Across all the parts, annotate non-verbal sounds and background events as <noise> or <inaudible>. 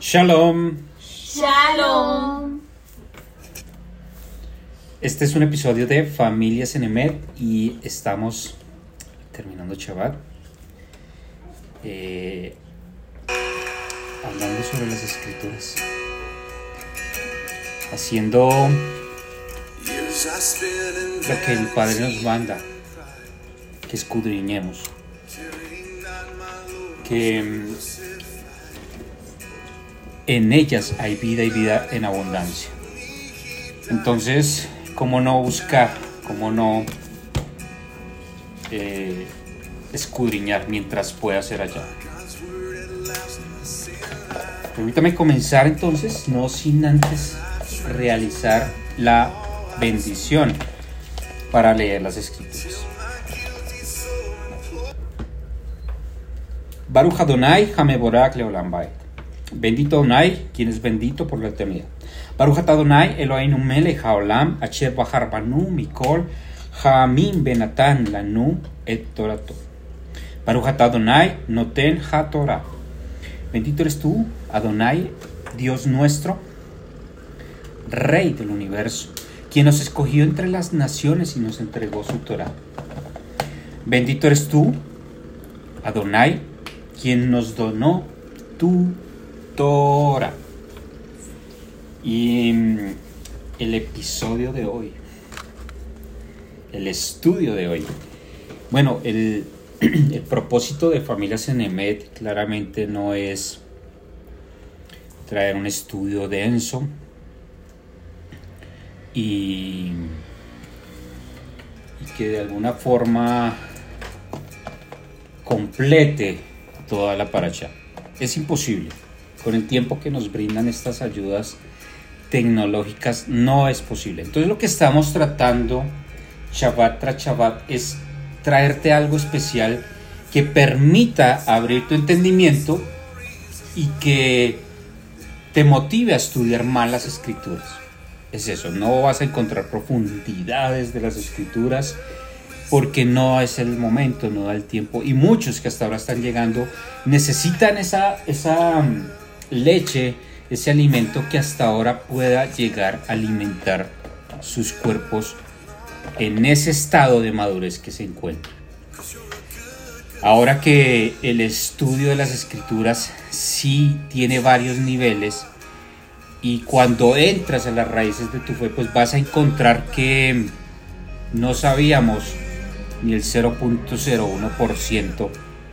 Shalom. Shalom. Este es un episodio de Familias en Emed y estamos terminando Shabbat. eh, hablando sobre las escrituras. Haciendo lo que el Padre nos manda. Que escudriñemos. Que en ellas hay vida y vida en abundancia. Entonces, ¿cómo no buscar? ¿Cómo no eh, escudriñar mientras pueda ser allá? Permítame comenzar entonces, no sin antes realizar la bendición para leer las escrituras. Baruch Adonai, Hameborak Leolam Bait. Bendito Adonai, quien es bendito por la eternidad. Baruch Adonai, Eloheinu haolam, asher banu mikol, ha'amim benatan lanu et torato. Baruch Adonai, noten ha-torah. Bendito eres tú, Adonai, Dios nuestro, Rey del universo, quien nos escogió entre las naciones y nos entregó su Torah. Bendito eres tú, Adonai, quien nos donó tu Y mm, el episodio de hoy, el estudio de hoy. Bueno, el, <clears throat> propósito de Familias en Emed claramente no es traer un estudio denso y que de alguna forma complete toda la paracha. Es imposible. Con el tiempo que nos brindan estas ayudas tecnológicas no es posible. Entonces lo que estamos tratando Shabbat tras Shabbat es traerte algo especial que permita abrir tu entendimiento y que te motive a estudiar más las escrituras. Es eso, no vas a encontrar profundidades de las escrituras porque no es el momento, no da el tiempo. Y muchos que hasta ahora están llegando necesitan esa, esa leche, ese alimento que hasta ahora pueda llegar a alimentar sus cuerpos en ese estado de madurez que se encuentra. Ahora que el estudio de las escrituras sí tiene varios niveles y cuando entras a las raíces de tu fe, pues vas a encontrar que no sabíamos ni el 0.01%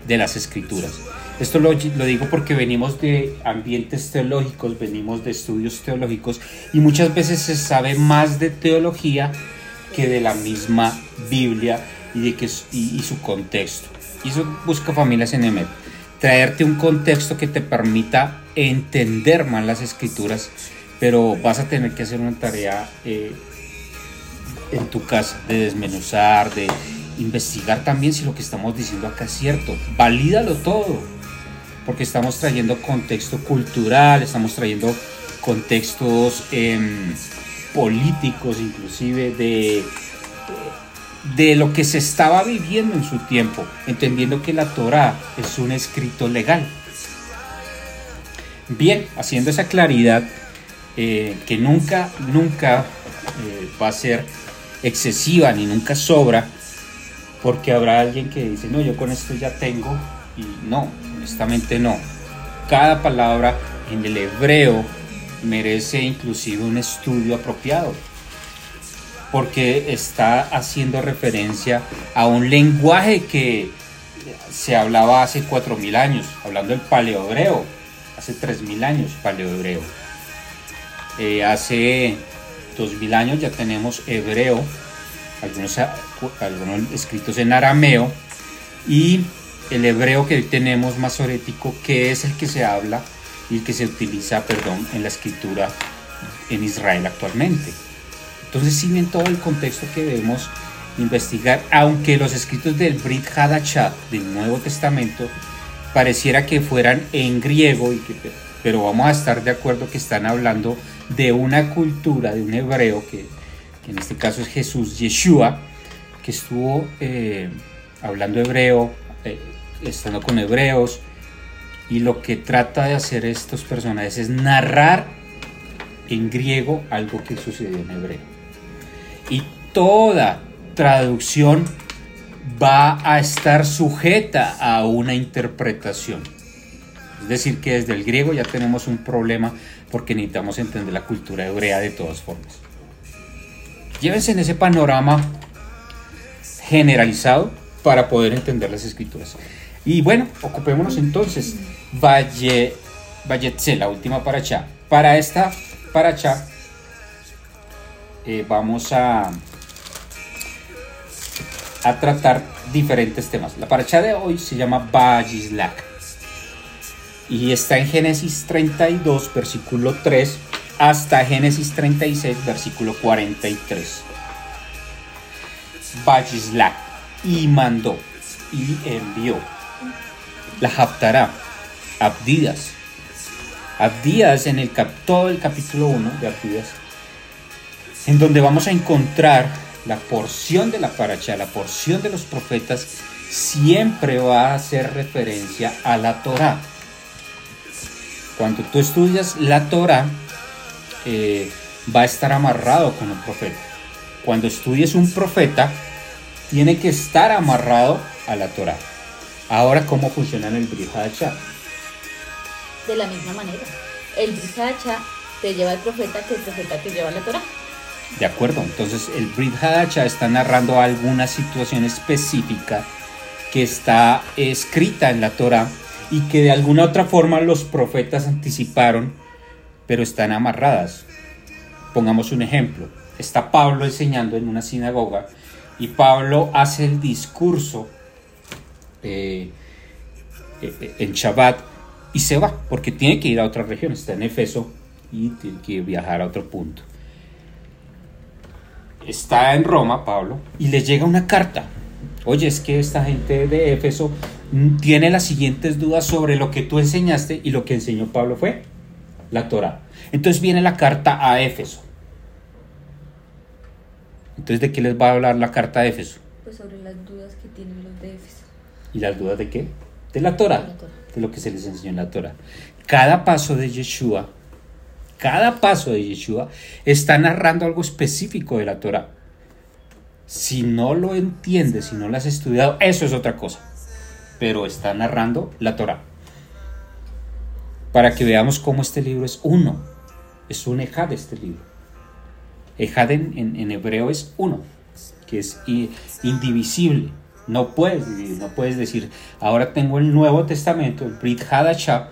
de las escrituras. Esto lo, digo porque venimos de ambientes teológicos, venimos de estudios teológicos y muchas veces se sabe más de teología que de la misma Biblia y, de que, y su contexto. Y eso busca familias en EMET. Traerte un contexto que te permita entender más las escrituras, pero vas a tener que hacer una tarea eh, en tu casa de desmenuzar, de investigar también si lo que estamos diciendo acá es cierto. Valídalo todo, porque estamos trayendo contexto cultural, estamos trayendo contextos eh, políticos, inclusive de, de lo que se estaba viviendo en su tiempo, entendiendo que la Torah es un escrito legal. Bien, haciendo esa claridad, eh, que nunca, nunca eh, va a ser excesiva ni nunca sobra, porque habrá alguien que dice, no, yo con esto ya tengo, y no, honestamente no. Cada palabra en el hebreo merece inclusive un estudio apropiado, porque está haciendo referencia a un lenguaje que se hablaba hace 4.000 años, hablando del paleohebreo, hace 3.000 años paleohebreo. Eh, hace 2.000 años ya tenemos hebreo, algunos, algunos escritos en arameo, y el hebreo que hoy tenemos masorético, que es el que se habla y el que se utiliza, perdón, en la escritura en Israel actualmente. Entonces, si bien todo el contexto que debemos investigar, aunque los escritos del Brit Hadachat del Nuevo Testamento pareciera que fueran en griego, y que, pero vamos a estar de acuerdo que están hablando de una cultura, de un hebreo, que, que en este caso es Jesús, Yeshua, que estuvo eh, hablando hebreo, eh, estando con hebreos, Y lo que trata de hacer estos personajes es narrar en griego algo que sucedió en hebreo. Y toda traducción va a estar sujeta a una interpretación. Es decir, que desde el griego ya tenemos un problema porque necesitamos entender la cultura hebrea de todas formas. Llévense en ese panorama generalizado para poder entender las escrituras. Y bueno, ocupémonos entonces. Valle, Valletse, la última paracha. Para esta paracha eh, vamos a, a tratar diferentes temas. La paracha de hoy se llama Vajislak y está en Génesis 32, versículo 3 hasta Génesis 36, versículo 43. Vajislak y mandó y envió la Haftará, Abdidas. Abdidas en el todo el capítulo 1 de Abdidas, en donde vamos a encontrar la porción de la paracha, la porción de los profetas, siempre va a hacer referencia a la Torah. Cuando tú estudias la Torah, eh, va a estar amarrado con un profeta. Cuando estudies un profeta, tiene que estar amarrado a la Torah. Ahora, ¿cómo funciona el Brit De la misma manera. El Brit te lleva el profeta que el profeta te lleva la Torah. De acuerdo, entonces el Brit está narrando alguna situación específica que está escrita en la Torah y que de alguna otra forma los profetas anticiparon, pero están amarradas. Pongamos un ejemplo. Está Pablo enseñando en una sinagoga y Pablo hace el discurso eh, eh, en Shabbat y se va porque tiene que ir a otra región. Está en Efeso y tiene que viajar a otro punto. Está en Roma, Pablo, y le llega una carta. Oye, es que esta gente de Éfeso tiene las siguientes dudas sobre lo que tú enseñaste y lo que enseñó Pablo fue la Torah. Entonces viene la carta a Éfeso. Entonces, ¿de qué les va a hablar la carta a Éfeso? Pues sobre las dudas que tienen los de Éfeso. ¿Y las dudas de qué? De la Torah, de lo que se les enseñó en la Torah. Cada paso de Yeshua, cada paso de Yeshua está narrando algo específico de la Torah. Si no lo entiendes, si no lo has estudiado, eso es otra cosa pero está narrando la Torah. Para que veamos cómo este libro es uno. Es un ejad este libro. Ejad en, hebreo es uno, que es indivisible. No puedes no puedes decir, ahora tengo el Nuevo Testamento, el Brit Hadashah,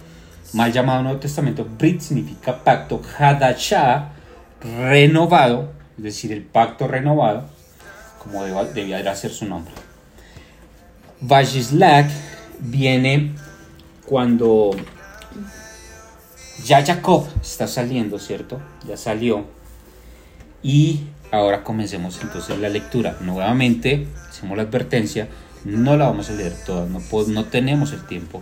mal llamado Nuevo Testamento. Brit significa pacto, Hadashah, renovado, es decir, el pacto renovado, como debía ser su nombre. Vajislak viene cuando ya Jacob está saliendo, ¿cierto? Ya salió. Y ahora comencemos entonces la lectura. Nuevamente, hacemos la advertencia, no la vamos a leer toda, no, tenemos el tiempo,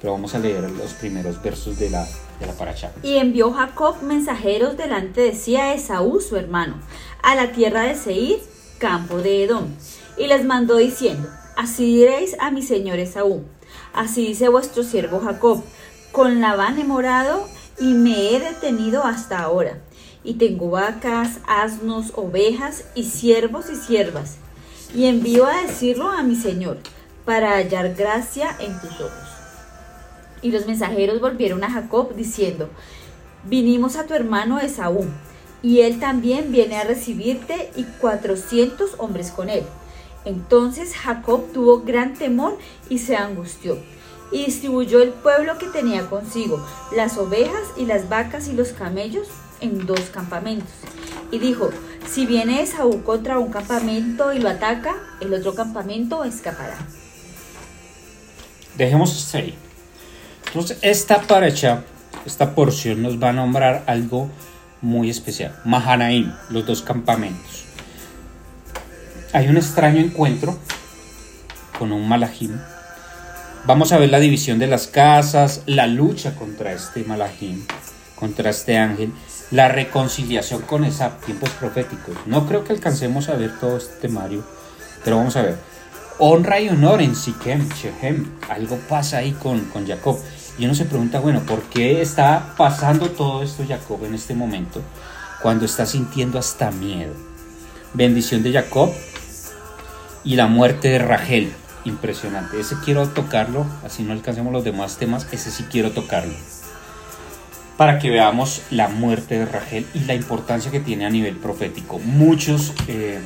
pero vamos a leer los primeros versos de la, de la paracha. Y envió Jacob mensajeros delante de sí a Esaú, su hermano, a la tierra de Seir, campo de Edom, y les mandó diciendo, Así diréis a mi señor Esaú. Así dice vuestro siervo Jacob. Con Labán he morado y me he detenido hasta ahora. Y tengo vacas, asnos, ovejas y siervos y siervas. Y envío a decirlo a mi señor, para hallar gracia en tus ojos. Y los mensajeros volvieron a Jacob diciendo, vinimos a tu hermano Esaú, y él también viene a recibirte y cuatrocientos hombres con él. Entonces Jacob tuvo gran temor y se angustió, y distribuyó el pueblo que tenía consigo, las ovejas y las vacas y los camellos, en dos campamentos. Y dijo, si viene Esaú contra un campamento y lo ataca, el otro campamento escapará. Dejemos ahí. Entonces, esta paracha, esta porción nos va a nombrar algo muy especial. Mahanaim, los dos campamentos hay un extraño encuentro con un malajim. Vamos a ver la división de las casas, la lucha contra este malajim, contra este ángel, la reconciliación con esos tiempos proféticos. No creo que alcancemos a ver todo este temario, pero vamos a ver. Honra y honor en Siquem, Shechem. Algo pasa ahí con, con Jacob. Y uno se pregunta, bueno, ¿por qué está pasando todo esto Jacob en este momento cuando está sintiendo hasta miedo? Bendición de Jacob y la muerte de Rachel. Impresionante. Ese quiero tocarlo, así no alcancemos los demás temas, ese sí quiero tocarlo. Para que veamos la muerte de Rachel y la importancia que tiene a nivel profético. Muchos eh,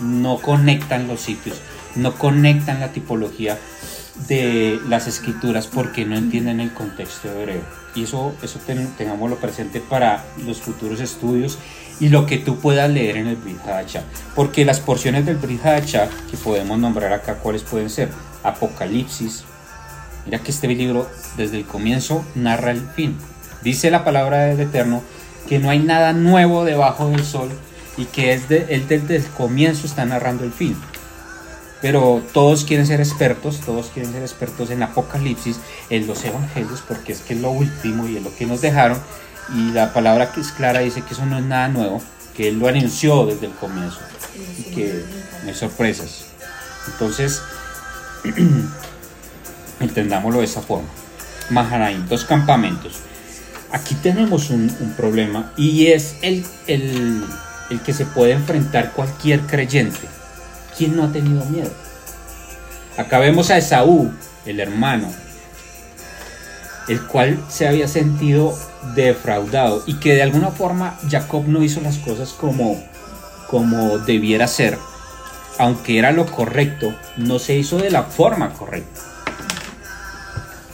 no conectan los sitios, no conectan la tipología de las escrituras porque no entienden el contexto hebreo. Y eso, eso tengámoslo presente para los futuros estudios y lo que tú puedas leer en el Brit Porque las porciones del Brit que podemos nombrar acá, ¿cuáles pueden ser? Apocalipsis. Mira que este libro desde el comienzo narra el fin. Dice la palabra del Eterno que no hay nada nuevo debajo del sol y que es él desde el comienzo está narrando el fin pero todos quieren ser expertos, todos quieren ser expertos en Apocalipsis, en los evangelios, porque es que es lo último y es lo que nos dejaron. Y la palabra que es clara dice que eso no es nada nuevo, que él lo anunció desde el comienzo y que no hay sorpresas. Entonces, <clears throat> entendámoslo de esa forma. Mahanaim, dos campamentos. Aquí tenemos un, problema y es el, el, el que se puede enfrentar cualquier creyente ¿Quién no ha tenido miedo? Acá vemos a Esaú, el hermano, el cual se había sentido defraudado y que de alguna forma Jacob no hizo las cosas como, como debiera ser, aunque era lo correcto, no se hizo de la forma correcta.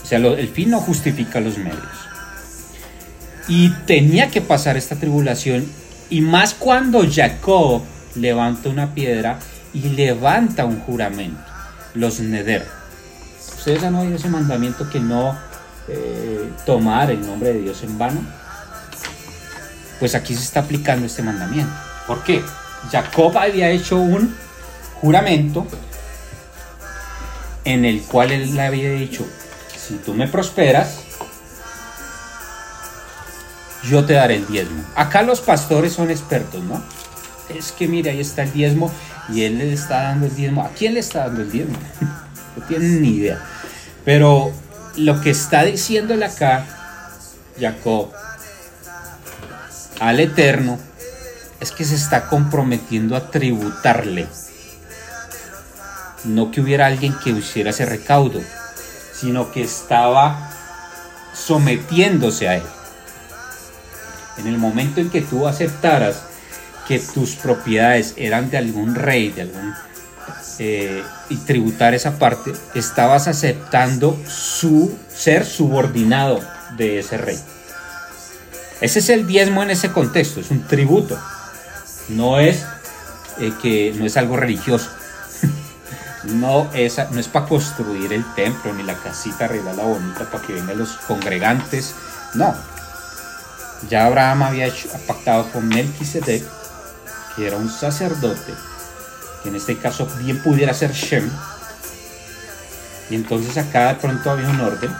O sea, el fin no justifica los medios. Y tenía que pasar esta tribulación, y más cuando Jacob levanta una piedra y levanta un juramento, los neder. ¿Ustedes han oído ese mandamiento que no eh, tomar el nombre de Dios en vano? Pues aquí se está aplicando este mandamiento. ¿Por qué? Jacob había hecho un juramento en el cual él le había dicho, si tú me prosperas, yo te daré el diezmo. Acá los pastores son expertos, ¿no? Es que mira, ahí está el diezmo y él le está dando el diezmo. ¿A quién le está dando el diezmo? <laughs> no tienen ni idea. Pero lo que está diciéndole acá Jacob al Eterno es que se está comprometiendo a tributarle. No que hubiera alguien que hiciera ese recaudo, sino que estaba sometiéndose a él. En el momento en que tú aceptaras que tus propiedades eran de algún rey, de algún eh, y tributar esa parte, estabas aceptando su ser subordinado de ese rey. Ese es el diezmo en ese contexto, es un tributo. No es eh, que no es algo religioso. <laughs> no es, no es para construir el templo ni la casita la bonita para que vengan los congregantes. No. Ya Abraham había hecho, pactado con Melquisedec era un sacerdote, que en este caso bien pudiera ser Shem, y entonces acá de pronto había un orden,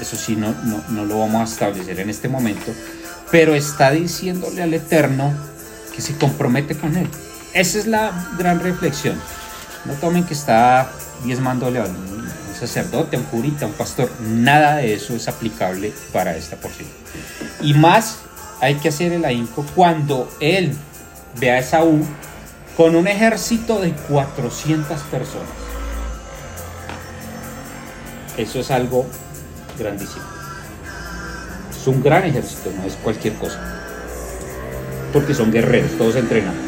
eso sí no, no, lo vamos a establecer en este momento, pero está diciéndole al Eterno que se compromete con él. Esa es la gran reflexión. No tomen que está diezmándole a sacerdote, un curita, un pastor. Nada de eso es aplicable para esta porción. Y más hay que hacer el ahínco cuando él ve a Esaú con un ejército de 400 personas. Eso es algo grandísimo. Es un gran ejército, no es cualquier cosa. Porque son guerreros, todos entrenados.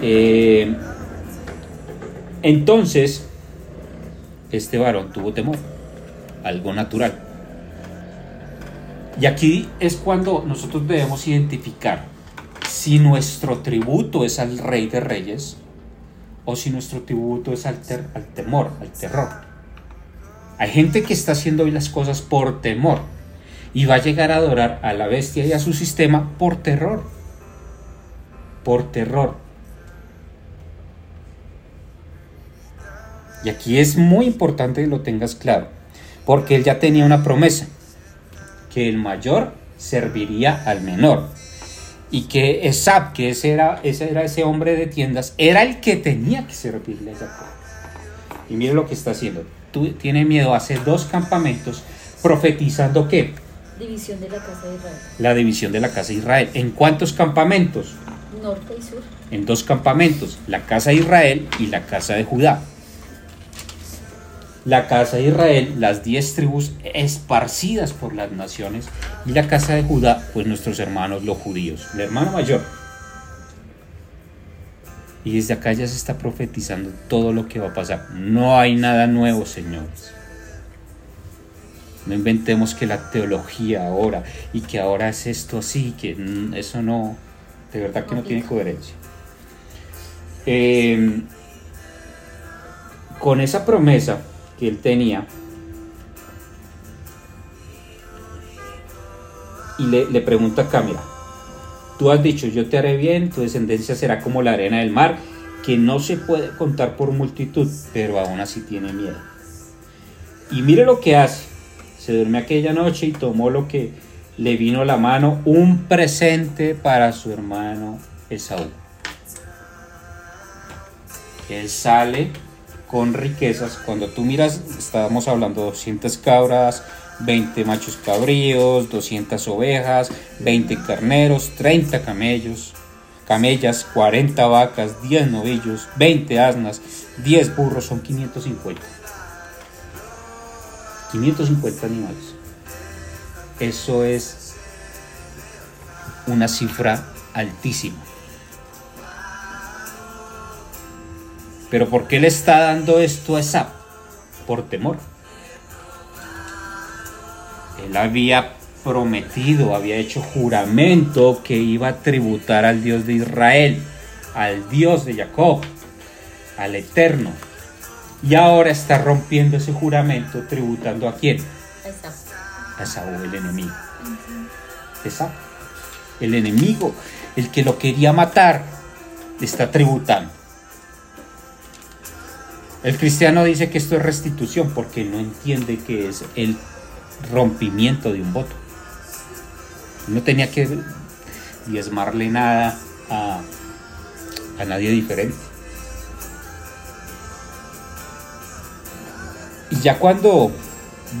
Eh, entonces, este varón tuvo temor, algo natural. Y aquí es cuando nosotros debemos identificar si nuestro tributo es al Rey de Reyes o si nuestro tributo es al, temor, al terror. Hay gente que está haciendo hoy las cosas por temor y va a llegar a adorar a la bestia y a su sistema por terror. Por terror. Y aquí es muy importante que lo tengas claro, porque él ya tenía una promesa, que el mayor serviría al menor y que Esab, que ese era, ese era ese hombre de tiendas, era el que tenía que servirle a Jacob. Y mire lo que está haciendo. tiene miedo, hace dos campamentos profetizando qué? División de la casa de Israel. La división de la casa de Israel. ¿En cuántos campamentos? Norte y sur. En dos campamentos, la casa de Israel y la casa de Judá. La casa de Israel, las diez tribus esparcidas por las naciones, y la casa de Judá, pues nuestros hermanos los judíos, el hermano mayor. Y desde acá ya se está profetizando todo lo que va a pasar. No hay nada nuevo, señores. No inventemos que la teología ahora y que ahora es esto así, que eso no, de verdad que no tiene coherencia. Em, con esa promesa que él tenía, y le, le pregunta a Camila, Tú has dicho, yo te haré bien, tu descendencia será como la arena del mar, que no se puede contar por multitud, pero aún así tiene miedo. Y mire lo que hace. Se duerme aquella noche y tomó lo que le vino a la mano, un presente para su hermano Esaú. Él sale con riquezas. Cuando tú miras, estábamos hablando de 200 cabras, 20 machos cabríos, 200 ovejas, 20 carneros, 30 camellos, camellas, 40 vacas, 10 novillos, 20 asnas, 10 burros, son 550. 550 animales. Eso es una cifra altísima. Pero ¿por qué le está dando esto a Esap? Por temor. Él había prometido, había hecho juramento que iba a tributar al Dios de Israel, al Dios de Jacob, al Eterno. Y ahora está rompiendo ese juramento, tributando a quién? A Saúl, el enemigo. Esaú, el enemigo, el que lo quería matar, está tributando. El cristiano dice que esto es restitución porque no entiende que es el rompimiento de un voto. No tenía que diezmarle nada a, a nadie diferente. Y ya cuando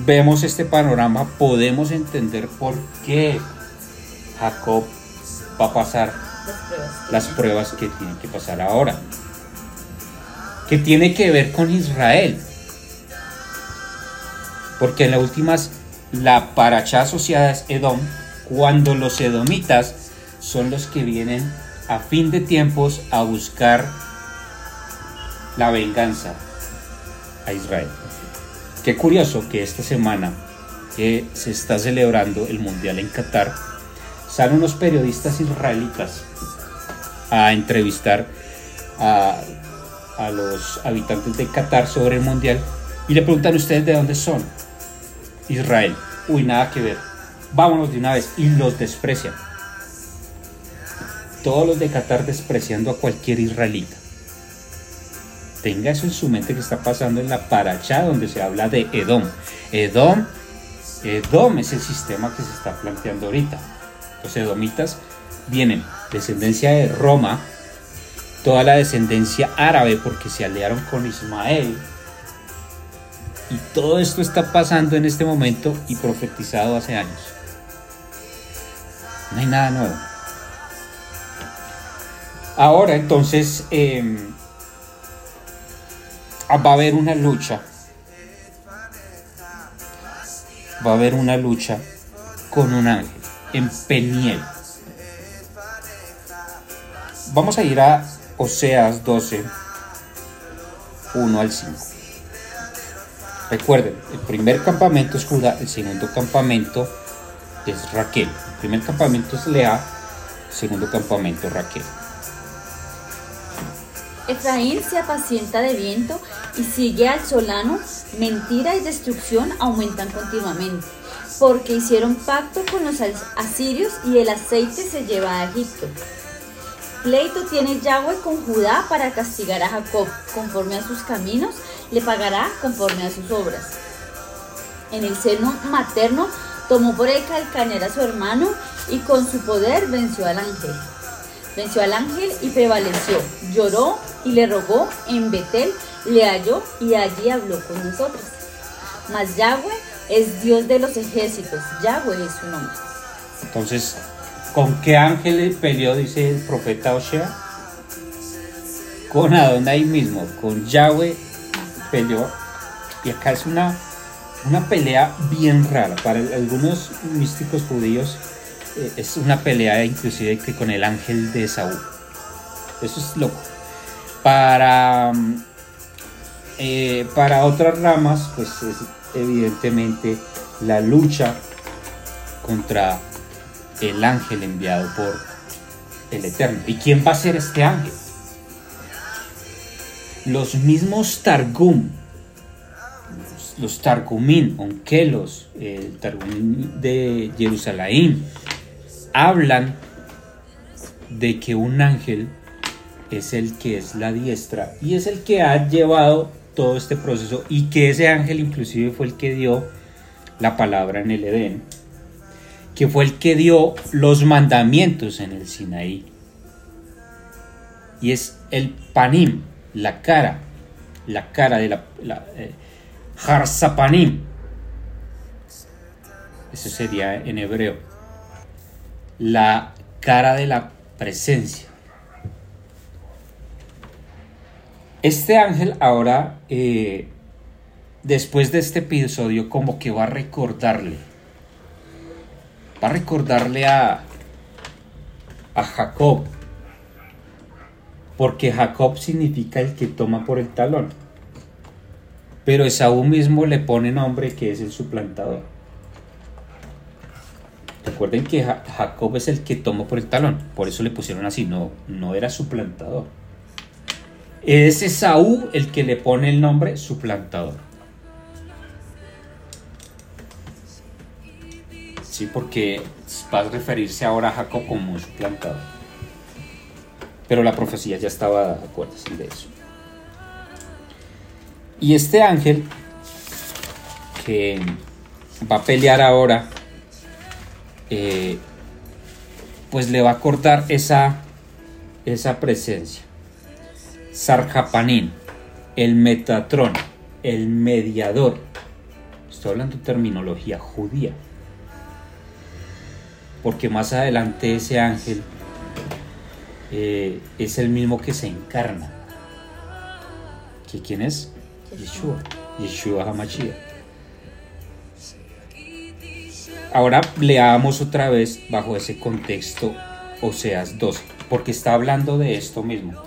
vemos este panorama podemos entender por qué Jacob va a pasar las pruebas que tiene que pasar ahora. Que tiene que ver con Israel. Porque en las últimas la paracha asociada es Edom, cuando los edomitas son los que vienen a fin de tiempos a buscar la venganza a Israel. Qué curioso que esta semana que se está celebrando el Mundial en Qatar, salen unos periodistas israelitas a entrevistar a, a los habitantes de Qatar sobre el Mundial y le preguntan ustedes de dónde son. Israel. Uy, nada que ver. Vámonos de una vez. Y los desprecian. Todos los de Qatar despreciando a cualquier israelita. Tenga eso en su mente que está pasando en la paracha donde se habla de Edom. Edom, Edom es el sistema que se está planteando ahorita. Los edomitas vienen descendencia de Roma, toda la descendencia árabe porque se aliaron con Ismael, y todo esto está pasando en este momento y profetizado hace años. No hay nada nuevo. Ahora entonces em, va a haber una lucha. Va a haber una lucha con un ángel en Peniel. Vamos a ir a Oseas 12, 1 al 5. Recuerden, el primer campamento es Judá, el segundo campamento es Raquel. El primer campamento es Lea, el segundo campamento Raquel. Efraín se apacienta de viento y sigue al solano, mentira y destrucción aumentan continuamente, porque hicieron pacto con los asirios y el aceite se lleva a Egipto. Pleito tiene Yahweh con Judá para castigar a Jacob conforme a sus caminos le pagará conforme a sus obras. En el seno materno tomó por el calcañar a su hermano y con su poder venció al ángel. Venció al ángel y prevaleció. Lloró y le rogó en Betel, le halló y allí habló con nosotros. Mas Yahweh es Dios de los ejércitos, Yahweh es su nombre. Entonces, ¿con qué ángel peleó, dice el profeta Osea? Con Adonai mismo, con Yahweh peleó. Y acá es una, una pelea bien rara. Para algunos místicos judíos eh, es una pelea inclusive que con el ángel de Saúl. Eso es loco. Para, eh, para otras ramas, pues es evidentemente la lucha contra el ángel enviado por el Eterno. ¿Y quién va a ser este ángel? Los mismos Targum, los Targumín, Onkelos, el Targum de Jerusalén, hablan de que un ángel es el que es la diestra y es el que ha llevado todo este proceso y que ese ángel inclusive fue el que dio la palabra en el Edén, que fue el que dio los mandamientos en el Sinaí. Y es el panim, la cara, la cara de la, la eh, harsapanim. Eso sería en hebreo. La cara de la presencia. Este ángel ahora, eh, después de este episodio, como que va a recordarle, a recordarle a, a Jacob, porque Jacob significa el que toma por el talón, pero Esaú mismo le pone nombre que es el suplantador. Recuerden que Jacob es el que toma por el talón, por eso le pusieron así, no, no era suplantador. Es Esaú el que le pone el nombre suplantador. Sí, porque va a referirse ahora a Jacob como un suplantador. Pero la profecía ya estaba acuerdo de eso. Y este ángel que va a pelear ahora, eh, pues le va a cortar esa, esa presencia. Sarjapanín, el Metatrón, el mediador. Estoy hablando de terminología judía. Porque más adelante ese ángel eh, es el mismo que se encarna. ¿Que ¿Quién es? Yeshua. Yeshua Hamashiach. Ahora leamos otra vez bajo ese contexto Oseas 12, porque está hablando de esto mismo.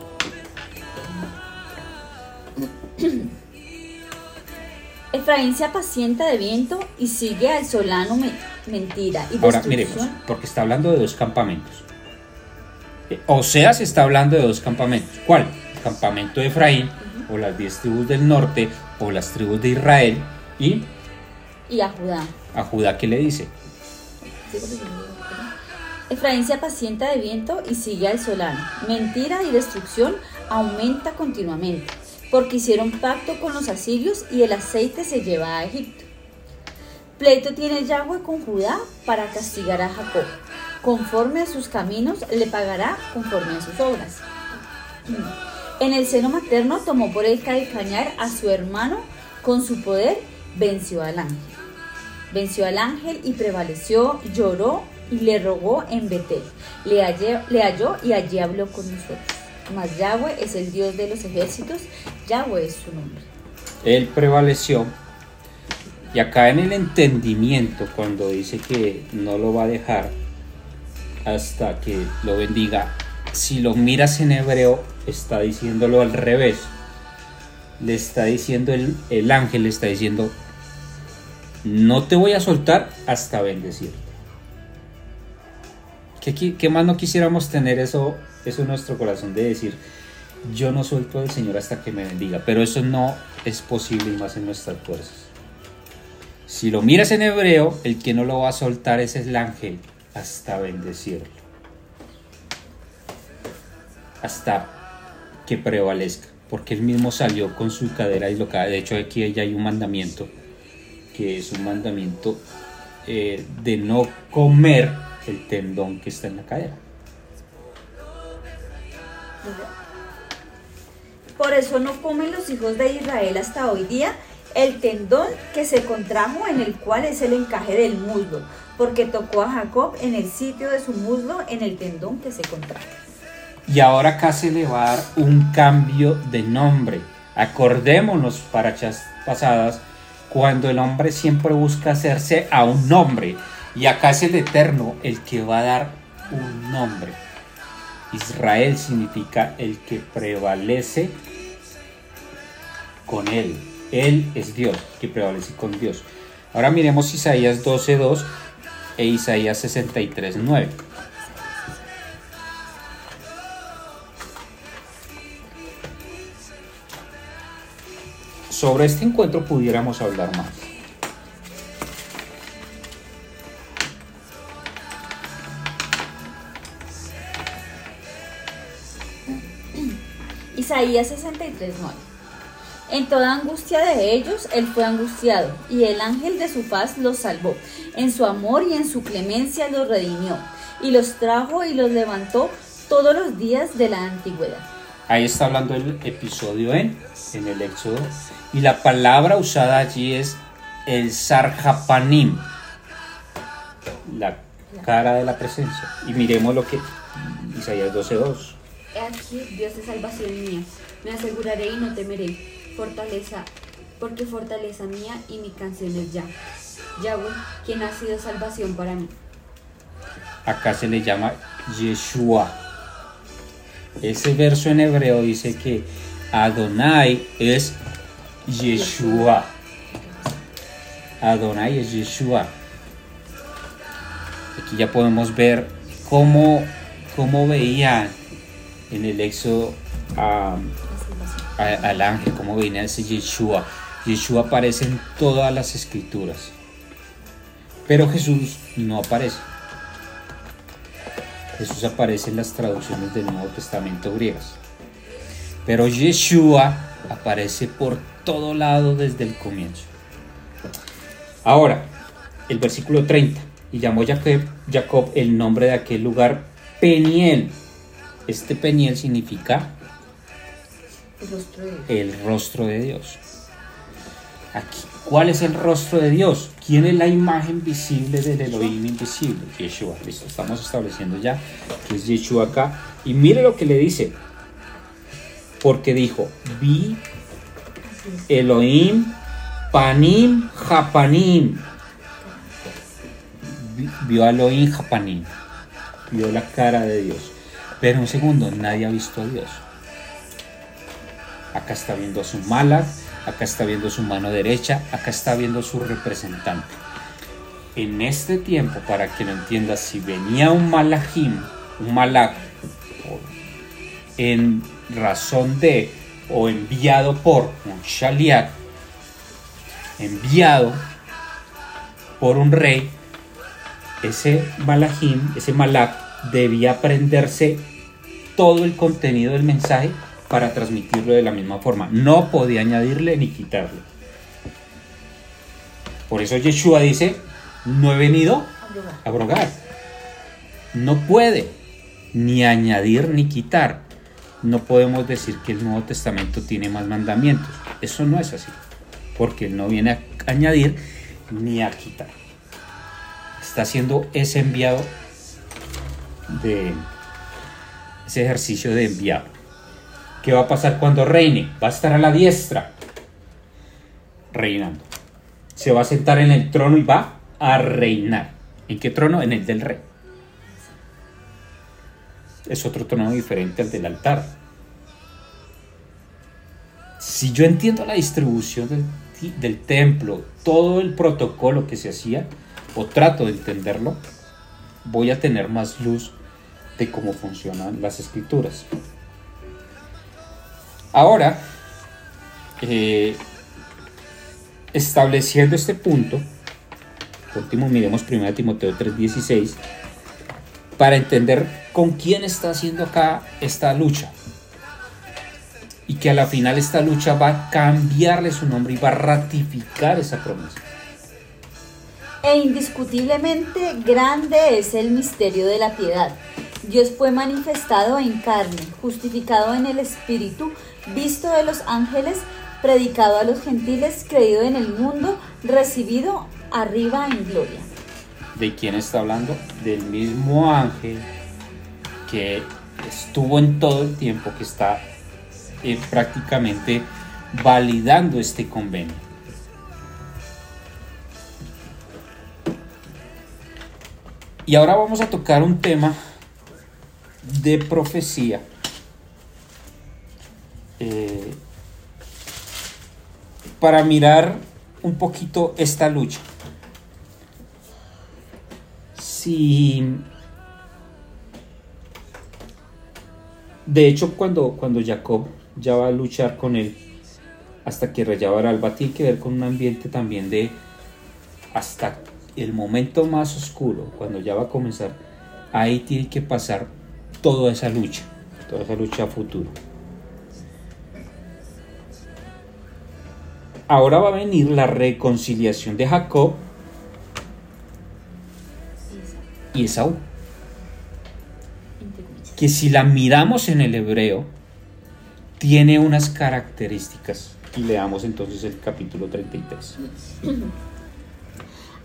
Efraín se apacienta de viento y sigue al solano mentira y Ahora miremos, porque está hablando de dos campamentos. Eh, o sea, se está hablando de dos campamentos. ¿Cuál? El campamento de Efraín, o las diez tribus del norte, o las tribus de Israel, y... Y a Judá. ¿A Judá qué le dice? Efraín se apacienta de viento y sigue al solano. Mentira y destrucción aumenta continuamente porque hicieron pacto con los asirios y el aceite se lleva a Egipto. Pleito tiene Yahweh con Judá para castigar a Jacob. Conforme a sus caminos le pagará conforme a sus obras. <clears throat> En el seno materno tomó por el calcañar a su hermano, con su poder venció al ángel. Venció al ángel y prevaleció, lloró y le rogó en Betel. Le le halló y allí habló con nosotros mas Yahweh es el Dios de los ejércitos, Yahweh es su nombre. Él prevaleció. Y acá en el entendimiento, cuando dice que no lo va a dejar hasta que lo bendiga, si lo miras en hebreo, está diciéndolo al revés. Le está diciendo el, el ángel, le está diciendo, no te voy a soltar hasta bendecirte. ¿Qué, ¿Qué, más no quisiéramos tener eso eso es nuestro corazón de decir, yo no suelto al Señor hasta que me bendiga, pero eso no es posible y más en nuestras fuerzas. Si lo miras en hebreo, el que no lo va a soltar es el ángel hasta bendecirlo. Hasta que prevalezca, porque él mismo salió con su cadera dislocada. De hecho, aquí ya hay un mandamiento, que es un mandamiento eh, de no comer el tendón que está en la cadera. Por eso no comen los hijos de Israel hasta hoy día el tendón que se contrajo en el cual es el encaje del muslo, porque tocó a Jacob en el sitio de su muslo en el tendón que se contrajo. Y ahora se le va a dar un cambio de nombre. Acordémonos, parachas pasadas, cuando el hombre siempre busca hacerse a un nombre. Y acá es el Eterno el que va a dar un nombre. Israel significa el que prevalece con él. Él es Dios, que prevalece con Dios. Ahora miremos Isaías 12.2 e Isaías 63.9. Sobre este encuentro pudiéramos hablar más. Isaías 63, 9. En toda angustia de ellos, él fue angustiado, y el ángel de su faz los salvó. En su amor y en su clemencia los redimió, y los trajo y los levantó todos los días de la antigüedad. Ahí está hablando el episodio en, en el Éxodo. Y la palabra usada allí es el Sarjapanim, la cara de la presencia. Y miremos lo que Isaías 12.2. He aquí, Dios es salvación mía. Me aseguraré y no temeré. Fortaleza, porque fortaleza mía y mi canción es ya. Yahweh, quien ha sido salvación para mí. Acá se le llama Yeshua. Ese verso en hebreo dice que Adonai es Yeshua. Adonai es Yeshua. Aquí ya podemos ver cómo, cómo veían en el éxodo al ángel, cómo venía ese Yeshua. Yeshua aparece en todas las escrituras. Pero Jesús no aparece. Jesús aparece en las traducciones del Nuevo Testamento griegas. Pero Yeshua aparece por todo lado desde el comienzo. Ahora, el versículo 30. Y llamó Jacob el nombre de aquel lugar Peniel. Este Peniel significa El rostro de Dios. el rostro de Dios. Aquí, ¿cuál es el rostro de Dios? ¿Quién es la imagen visible del Elohim invisible? Yeshua. Listo, estamos estableciendo ya que es Yeshua acá. Y mire lo que le dice. Porque dijo, vi Elohim Panim Japanim. Vi- Vio a Elohim Japanim. Vio la cara de Dios. Pero un segundo, nadie ha visto a Dios. Acá está viendo a su mala, acá está viendo su mano derecha, acá está viendo su representante. En este tiempo, para que lo entiendas, si venía un malajim, un malak, en razón de o enviado por un shaliat, enviado por un rey, ese malajim, ese malak, debía aprenderse todo el contenido del mensaje para transmitirlo de la misma forma. No podía añadirle ni quitarle. Por eso Yeshua dice, no he venido a abrogar. No puede ni añadir ni quitar. No podemos decir que el Nuevo Testamento tiene más mandamientos. Eso no es así. Porque Él no viene a añadir ni a quitar. Está haciendo ese enviado de ese ejercicio de enviado. ¿Qué va a pasar cuando reine? Va a estar a la diestra, reinando. Se va a sentar en el trono y va a reinar. ¿En qué trono? En el del rey. Es otro trono diferente al del altar. Si yo entiendo la distribución del, del templo, todo el protocolo que se hacía, o trato de entenderlo, voy a tener más luz de cómo funcionan las escrituras. Ahora, eh, estableciendo este punto, por último miremos 1 Timoteo 3:16, para entender con quién está haciendo acá esta lucha. Y que a la final esta lucha va a cambiarle su nombre y va a ratificar esa promesa. E indiscutiblemente grande es el misterio de la piedad. Dios fue manifestado en carne, justificado en el Espíritu, visto de los ángeles, predicado a los gentiles, creído en el mundo, recibido arriba en gloria. ¿De quién está hablando? Del mismo ángel que estuvo en todo el tiempo, que está eh, prácticamente validando este convenio. Y ahora vamos a tocar un tema de profecía. Eh, para mirar un poquito esta lucha. Si de hecho cuando, cuando Jacob ya va a luchar con él hasta que rayaba el alba tiene que ver con un ambiente también de hasta el momento más oscuro cuando ya va a comenzar ahí tiene que pasar toda esa lucha toda esa lucha a futuro ahora va a venir la reconciliación de Jacob y Esaú. Que si la miramos en el hebreo, tiene unas características. Y leamos entonces el capítulo 33.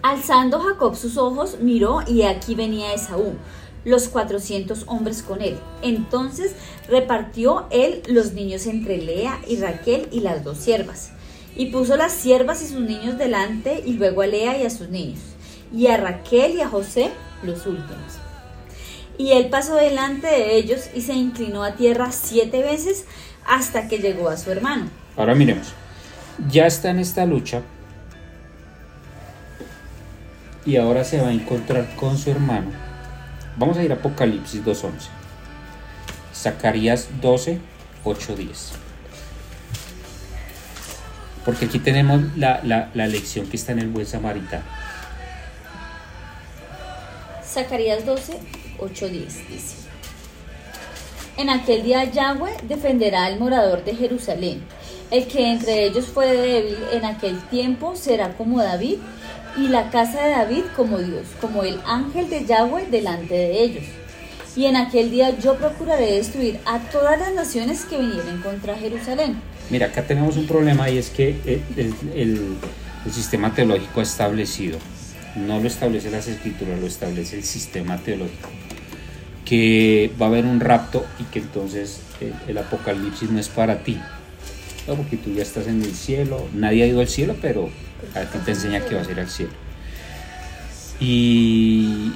Alzando Jacob sus ojos, miró y aquí venía Esaú, los cuatrocientos hombres con él. Entonces repartió él los niños entre Lea y Raquel y las dos siervas y puso las siervas y sus niños delante, y luego a Lea y a sus niños, y a Raquel y a José los últimos. Y él pasó delante de ellos y se inclinó a tierra siete veces hasta que llegó a su hermano. Ahora miremos, ya está en esta lucha y ahora se va a encontrar con su hermano. Vamos a ir a Apocalipsis 2.11. Zacarías 12, 8, 10 porque aquí tenemos la, lección que está en el buen samaritano. Zacarías 12, 8, 10 dice. En aquel día Yahweh defenderá al morador de Jerusalén. El que entre ellos fue débil en aquel tiempo será como David, y la casa de David como Dios, como el ángel de Yahweh delante de ellos. Y en aquel día yo procuraré destruir a todas las naciones que vinieron contra Jerusalén Mira, acá tenemos un problema y es que eh, el, sistema teológico establecido, no lo establece las escrituras, lo establece el sistema teológico, que va a haber un rapto y que entonces el, eh, el apocalipsis no es para ti, no, porque tú ya estás en el cielo, nadie ha ido al cielo, pero a ti te enseña que vas a ir al cielo. Y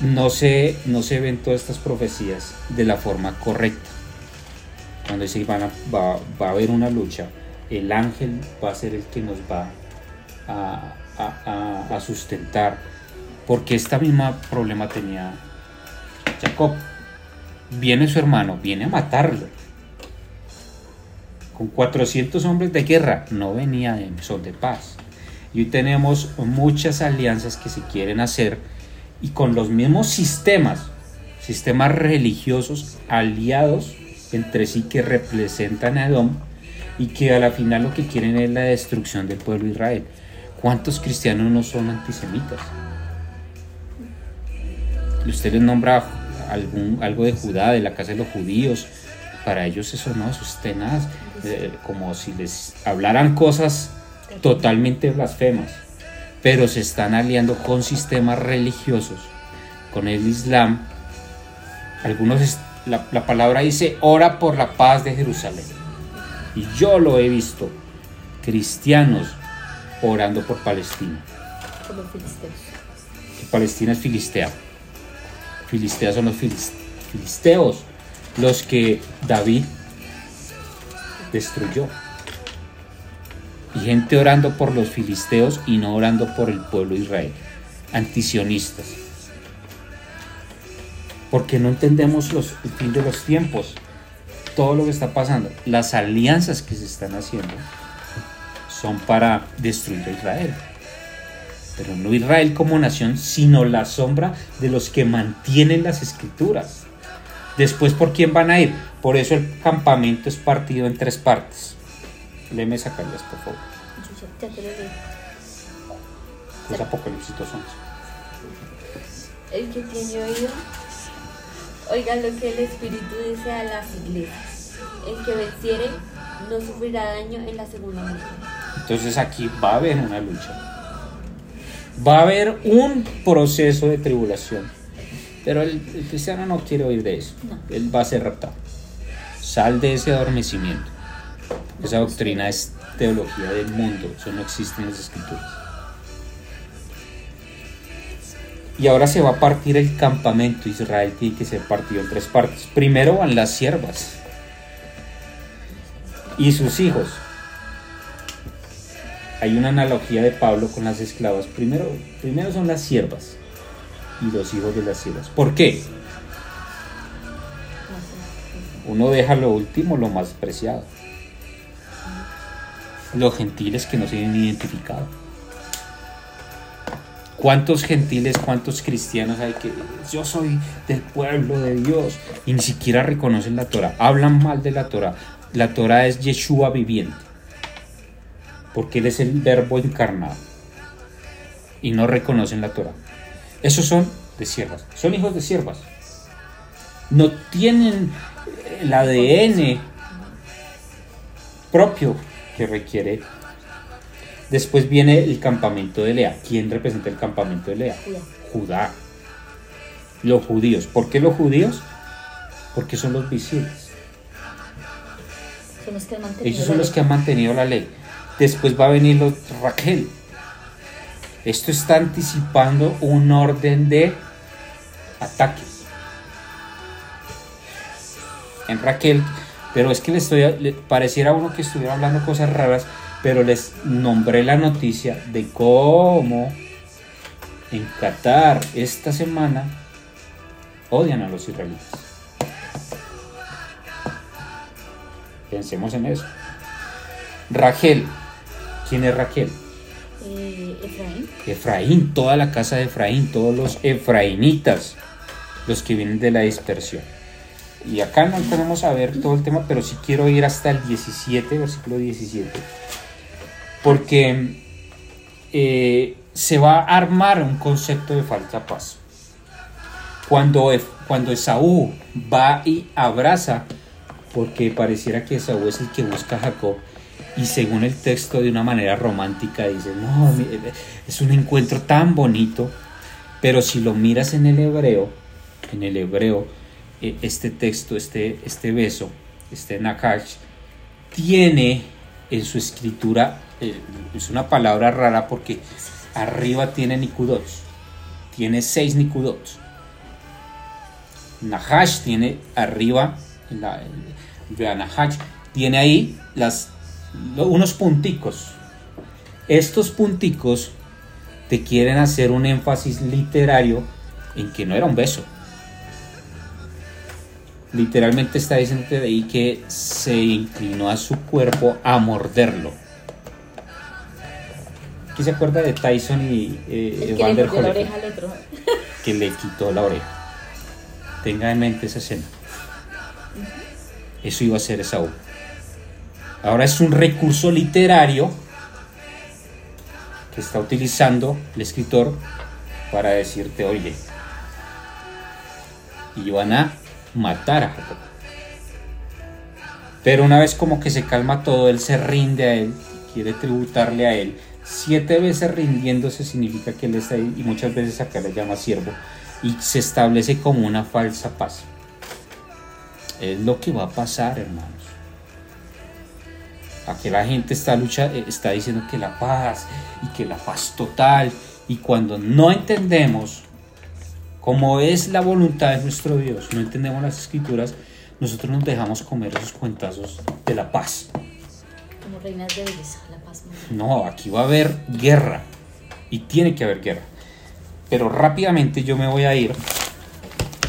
no se, no se ven todas estas profecías de la forma correcta cuando dice van va, a haber una lucha, el ángel va a ser el que nos va a, sustentar, porque esta misma problema tenía Jacob. Viene su hermano, viene a matarlo. Con 400 hombres de guerra, no venía en son de paz. Y hoy tenemos muchas alianzas que se quieren hacer y con los mismos sistemas, sistemas religiosos aliados entre sí que representan a Edom y que a la final lo que quieren es la destrucción del pueblo de Israel. ¿Cuántos cristianos no son antisemitas? Usted les nombra algo de Judá, de la casa de los judíos. Para ellos eso no, eso es tenaz. Eh, como si les hablaran cosas totalmente blasfemas. Pero se están aliando con sistemas religiosos, con el Islam. Algunos la, palabra dice, ora por la paz de Jerusalén. Y yo lo he visto, cristianos orando por Palestina. Palestina es filistea. Filistea son los filisteos, los que David destruyó. Y gente orando por los filisteos y no orando por el pueblo de Israel. Antisionistas porque no entendemos los, el fin de los tiempos, todo lo que está pasando. Las alianzas que se están haciendo son para destruir a Israel. Pero no Israel como nación, sino la sombra de los que mantienen las escrituras. Después, ¿por quién van a ir? Por eso el campamento es partido en tres partes. Léeme Zacarías, por favor. Es Apocalipsis 11. El que tiene oído Oigan lo que el Espíritu dice a las iglesias. El que venciere no sufrirá daño en la segunda muerte. Entonces aquí va a haber una lucha. Va a haber un proceso de tribulación. Pero el, el cristiano no quiere oír de eso. No. Él va a ser raptado. Sal de ese adormecimiento. Esa doctrina es teología del mundo. Eso no existe en las escrituras. Y ahora se va a partir el campamento. Israel tiene que ser partido en tres partes. Primero van las siervas y sus hijos. Hay una analogía de Pablo con las esclavas. Primero, primero son las siervas y los hijos de las siervas. ¿Por qué? Uno deja lo último, lo más preciado. Los gentiles que no se han identificado. ¿Cuántos gentiles, cuántos cristianos hay que yo soy del pueblo de Dios y ni siquiera reconocen la Torah? Hablan mal de la Torah. La Torah es Yeshua viviente. Porque Él es el verbo encarnado. Y no reconocen la Torah. Esos son de siervas. Son hijos de siervas. No tienen el ADN propio que requiere. Después viene el campamento de Lea. ¿Quién representa el campamento de Lea? Judá. Judá. Los judíos. ¿Por qué los judíos? Porque son los visibles. Son los que han mantenido Ellos son los que han mantenido la ley. Después va a venir los Raquel. Esto está anticipando un orden de ataque. En Raquel, pero es que le estoy, le pareciera uno que estuviera hablando cosas raras, pero les nombré la noticia de cómo en Qatar esta semana odian a los israelíes. Pensemos en eso. Raquel. ¿Quién es Raquel? Eh, Efraín. Toda la casa de Efraín, todos los efraínitas, los que vienen de la dispersión. Y acá no tenemos a ver todo el tema, pero sí quiero ir hasta el 17, versículo 17. Porque eh, se va a armar un concepto de falsa paz. Cuando, cuando Esaú va y abraza, porque pareciera que Esaú es el que busca a Jacob, y según el texto de una manera romántica dice, no, es un encuentro tan bonito, pero si lo miras en el hebreo, en el hebreo, eh, este texto, este, este beso, este nakash, tiene en su escritura, eh, es una palabra rara porque arriba tiene nikudots, tiene seis nikudots. Nahash tiene arriba, la, vea, Nahash tiene ahí las, unos punticos. Estos punticos te quieren hacer un énfasis literario en que no era un beso. Literalmente está diciendo de ahí que se inclinó a su cuerpo a morderlo. ¿Quién se acuerda de Tyson y eh, al otro. <laughs> que le quitó la oreja. Tenga en mente esa escena. Eso iba a ser Esaú. Ahora es un recurso literario que está utilizando el escritor para decirte, oye, y van a matar a Jacob. Pero una vez como que se calma todo, él se rinde a él, quiere tributarle a él. Siete veces rindiéndose significa que él está ahí y muchas veces acá le llama siervo y se establece como una falsa paz. Es lo que va a pasar, hermanos. Aquí la gente está lucha, eh, está diciendo que la paz y que la paz total y cuando no entendemos cómo es la voluntad de nuestro Dios, no entendemos las escrituras, nosotros nos dejamos comer esos cuentazos de la paz. Como reinas de belleza, la paz. No, aquí va a haber guerra y tiene que haber guerra. Pero rápidamente yo me voy a ir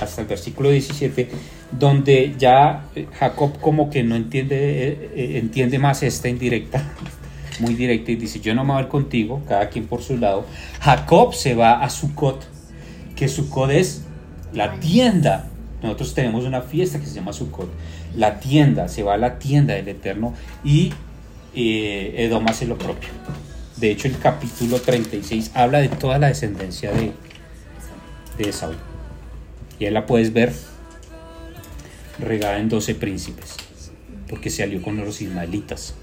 hasta el versículo 17, donde ya eh, Jacob como que no entiende, eh, eh, entiende más esta indirecta, <laughs> muy directa, y dice, yo no me voy a ir contigo, cada quien por su lado. Jacob se va a Sucot, que Sucot es la tienda. Nosotros tenemos una fiesta que se llama Sucot, la tienda, se va a la tienda del Eterno y eh, Edom hace lo propio. De hecho, el capítulo 36 habla de toda la descendencia de, de Esaú. Y ahí la puedes ver regada en 12 príncipes. porque se alió con los ismaelitas.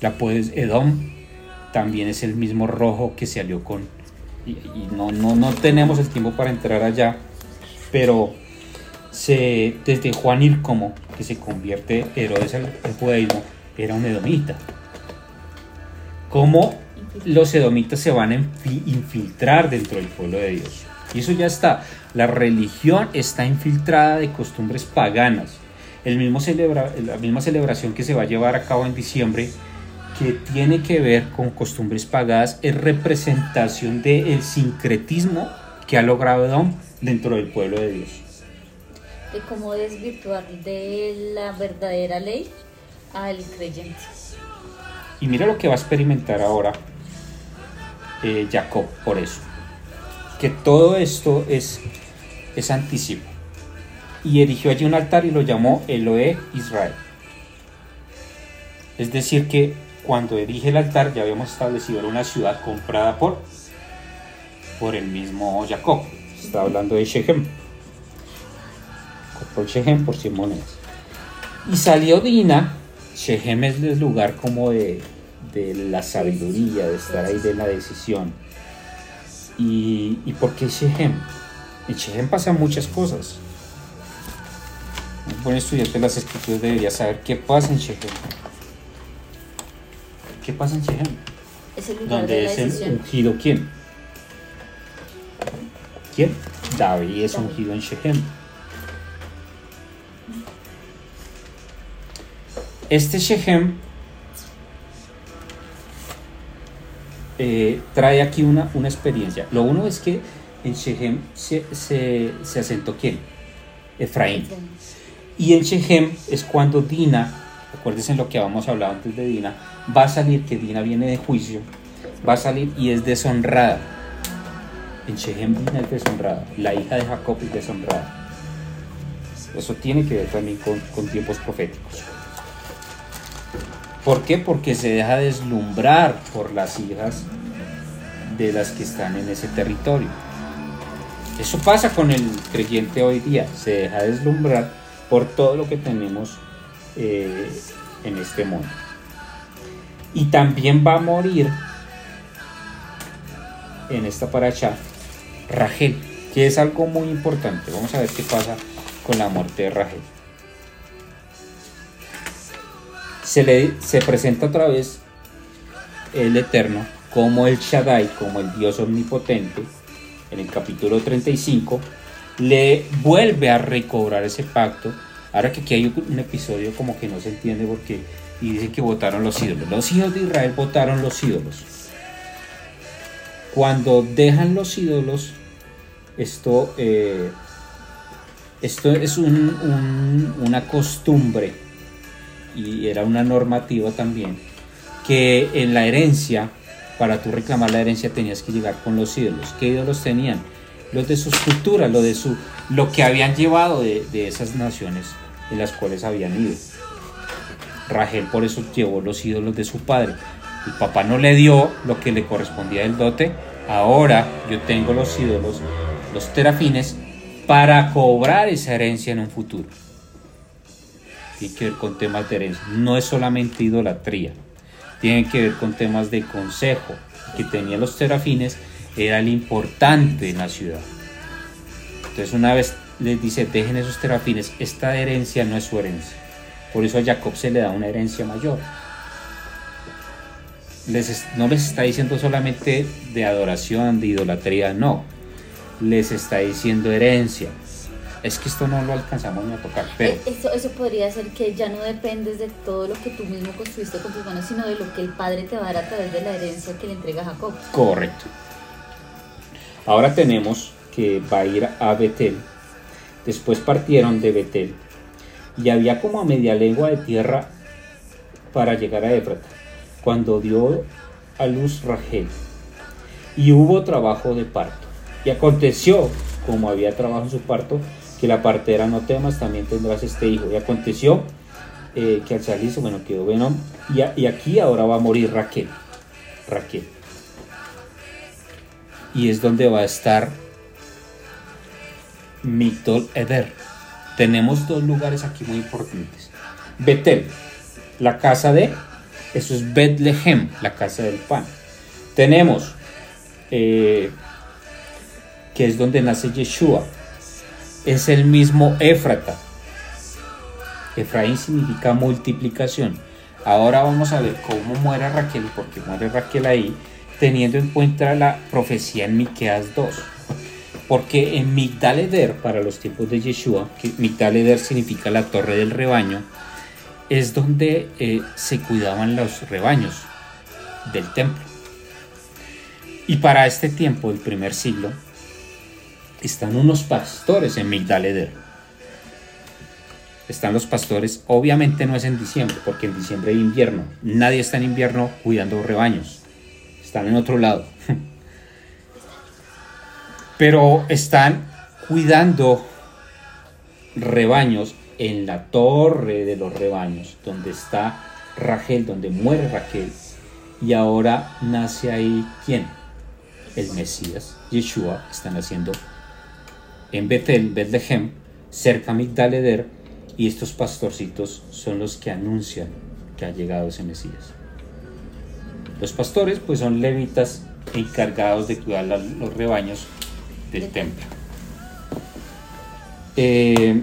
La pues Edom también es el mismo rojo que se alió con y, y no, no, no tenemos el tiempo para entrar allá, pero se, desde Juan Ircomo, que se convierte Herodes al, al judaísmo, era un edomita. ¿Cómo los edomitas se van a infi- infiltrar dentro del pueblo de Dios? Y eso ya está. La religión está infiltrada de costumbres paganas. El mismo celebra, la misma celebración que se va a llevar a cabo en diciembre, que tiene que ver con costumbres paganas, es representación del sincretismo que ha logrado Edom dentro del pueblo de Dios. De cómo desvirtuar de la verdadera ley al creyente. Y mira lo que va a experimentar ahora eh, Jacob por eso. Que todo esto es, es anticipo. Y erigió allí un altar y lo llamó Eloé Israel. Es decir, que cuando erige el altar ya habíamos establecido una ciudad comprada por, por el mismo Jacob. Está hablando de Shechem. Compró Shechem por 100 monedas. Y salió Dina. Shechem es el lugar como de, de la sabiduría, de estar ahí de la decisión. ¿Y, y por qué Shechem? En Shechem pasan muchas cosas. Un buen estudiante de las escrituras debería saber qué pasa en Shechem. ¿Qué pasa en Shechem? Es el lugar de Donde la es el ungido quién? ¿Quién? David es David. ungido en Shechem. Este Shechem eh, trae aquí una, una experiencia. Lo uno es que en Shechem se, se, se asentó quién? Efraín. Y en Shechem es cuando Dina, acuérdense en lo que habíamos hablado antes de Dina, va a salir, que Dina viene de juicio, va a salir y es deshonrada. En Shechem Dina es deshonrada, la hija de Jacob es deshonrada. Eso tiene que ver también con, con tiempos proféticos. ¿Por qué? Porque se deja deslumbrar por las hijas de las que están en ese territorio. Eso pasa con el creyente hoy día, se deja deslumbrar por todo lo que tenemos eh, en este mundo. Y también va a morir en esta paracha Rachel, que es algo muy importante. Vamos a ver qué pasa con la muerte de Rachel. Se, le, se presenta otra vez el Eterno como el Shaddai, como el Dios omnipotente, en el capítulo 35, le vuelve a recobrar ese pacto. Ahora que aquí hay un episodio como que no se entiende porque y dicen que votaron los ídolos. Los hijos de Israel votaron los ídolos. Cuando dejan los ídolos, esto, eh, esto es un- un- una costumbre y era una normativa también que en la herencia, para tú reclamar la herencia tenías que llegar con los ídolos. ¿Qué ídolos tenían? Los de sus culturas, lo de su, lo que habían llevado de, esas naciones en las cuales habían ido. Rachel por eso llevó los ídolos de su padre. El papá no le dio lo que le correspondía del dote. Ahora yo tengo los ídolos, los terafines, para cobrar esa herencia en un futuro. Tiene que ver con temas de herencia. No es solamente idolatría. Tiene que ver con temas de consejo. Que tenía los terafines era el importante en la ciudad. Entonces una vez les dice, dejen esos terafines, esta herencia no es su herencia. Por eso a Jacob se le da una herencia mayor. Les es- no les está diciendo solamente de adoración, de idolatría, no. Les está diciendo herencia. Es que esto no lo alcanzamos ni a tocar, pero Eh, Eso, eso podría ser que ya no dependes de todo lo que tú mismo construiste con tus manos, sino de lo que el Padre te va a dar a través de la herencia que le entrega a Jacob. correcto. Ahora tenemos que va a ir a Betel. Después partieron de Betel. Y había como a media lengua de tierra para llegar a Éfrata. Cuando dio a luz Rachel. Y hubo trabajo de parto. Y aconteció, como había trabajo en su parto, que la partera no temas, también tendrás este hijo. Y aconteció eh, que al salirse, bueno, quedó Benón. Y, aquí ahora va a morir Raquel. Raquel. Y es donde va a estar Migdol Eder. Tenemos dos lugares aquí muy importantes. Betel, la casa de, eso es Betlehem, la casa del pan. Tenemos, eh, que es donde nace Yeshua, es el mismo Éfrata. Efraín significa multiplicación. Ahora vamos a ver cómo muere Raquel y por qué muere Raquel ahí, teniendo en cuenta la profecía en Miqueas 2. Porque en Migdaleder, para los tiempos de Yeshua, que Migdaleder significa la torre del rebaño, es donde eh, se cuidaban los rebaños del templo. Y para este tiempo, el primer siglo, están unos pastores en Migdaleder. Están los pastores, obviamente no es en diciembre, porque en diciembre hay invierno. Nadie está en invierno cuidando rebaños. Están en otro lado. <laughs> Pero están cuidando rebaños en la torre de los rebaños, donde está Rachel, donde muere Raquel. Y ahora nace ahí quién? El Mesías, Yeshua, están naciendo en Betel, Bethlehem, cerca a Migdaleder, y estos pastorcitos son los que anuncian que ha llegado ese Mesías. Los pastores pues son levitas encargados de cuidar los rebaños del templo. Eh,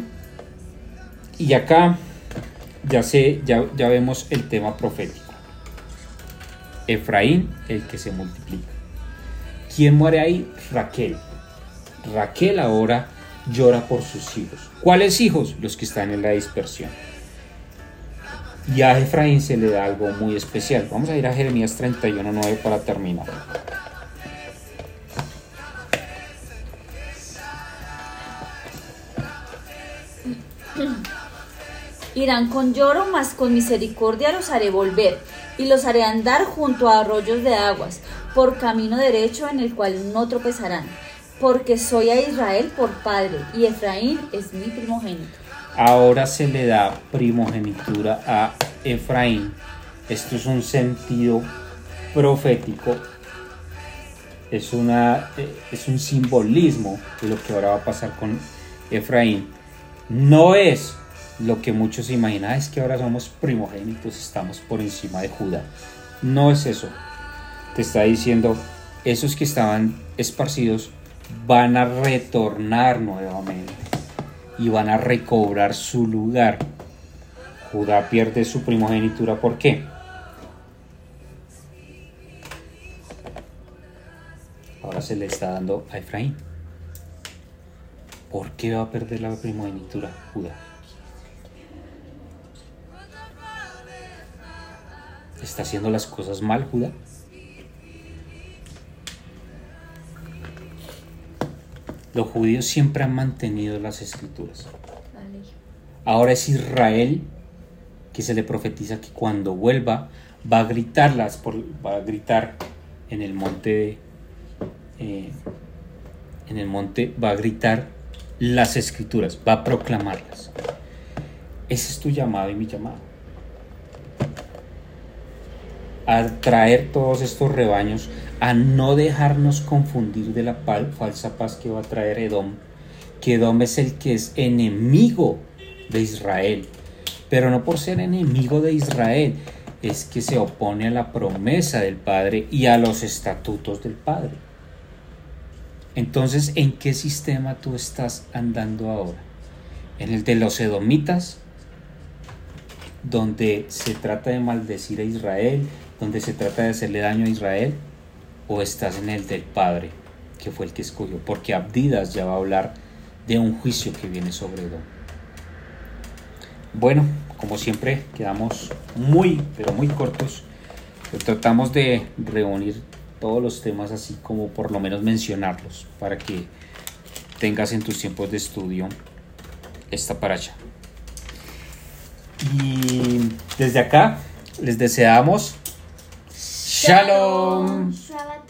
y acá ya, sé, ya, ya vemos el tema profético. Efraín, el que se multiplica. ¿Quién muere ahí? Raquel. Raquel ahora llora por sus hijos. ¿Cuáles hijos? Los que están en la dispersión. Y a Efraín se le da algo muy especial. Vamos a ir a Jeremías 31.9 para terminar. Irán con lloro, mas con misericordia los haré volver, y los haré andar junto a arroyos de aguas, por camino derecho en el cual no tropezarán porque soy a Israel por padre y Efraín es mi primogénito. Ahora se le da primogenitura a Efraín. Esto es un sentido profético, es, una, eh, es un simbolismo de lo que ahora va a pasar con Efraín. No es lo que muchos imaginan, es que ahora somos primogénitos, estamos por encima de Judá. No es eso. Te está diciendo, esos que estaban esparcidos van a retornar nuevamente y van a recobrar su lugar. Judá pierde su primogenitura, ¿por qué? Ahora se le está dando a Efraín. ¿Por qué va a perder la primogenitura Judá? ¿Está haciendo las cosas mal Judá? Los judíos siempre han mantenido las escrituras. Ahora es Israel que se le profetiza que cuando vuelva va a gritarlas, por, va a gritar en el monte, eh, en el monte va a gritar las escrituras, va a proclamarlas. Ese es tu llamado y mi llamado. A traer todos estos rebaños a no dejarnos confundir de la falsa paz que va a traer Edom, que Edom es el que es enemigo de Israel, pero no por ser enemigo de Israel, es que se opone a la promesa del Padre y a los estatutos del Padre. Entonces, ¿en qué sistema tú estás andando ahora? ¿En el de los edomitas? donde se trata de maldecir a Israel, donde se trata de hacerle daño a Israel, o estás en el del Padre, que fue el que escogió, porque Abdidas ya va a hablar de un juicio que viene sobre Edom. Bueno, como siempre, quedamos muy, pero muy cortos. tratamos de reunir todos los temas así como por lo menos mencionarlos para que tengas en tus tiempos de estudio esta paracha. Y desde acá les deseamos Shalom. Shalom.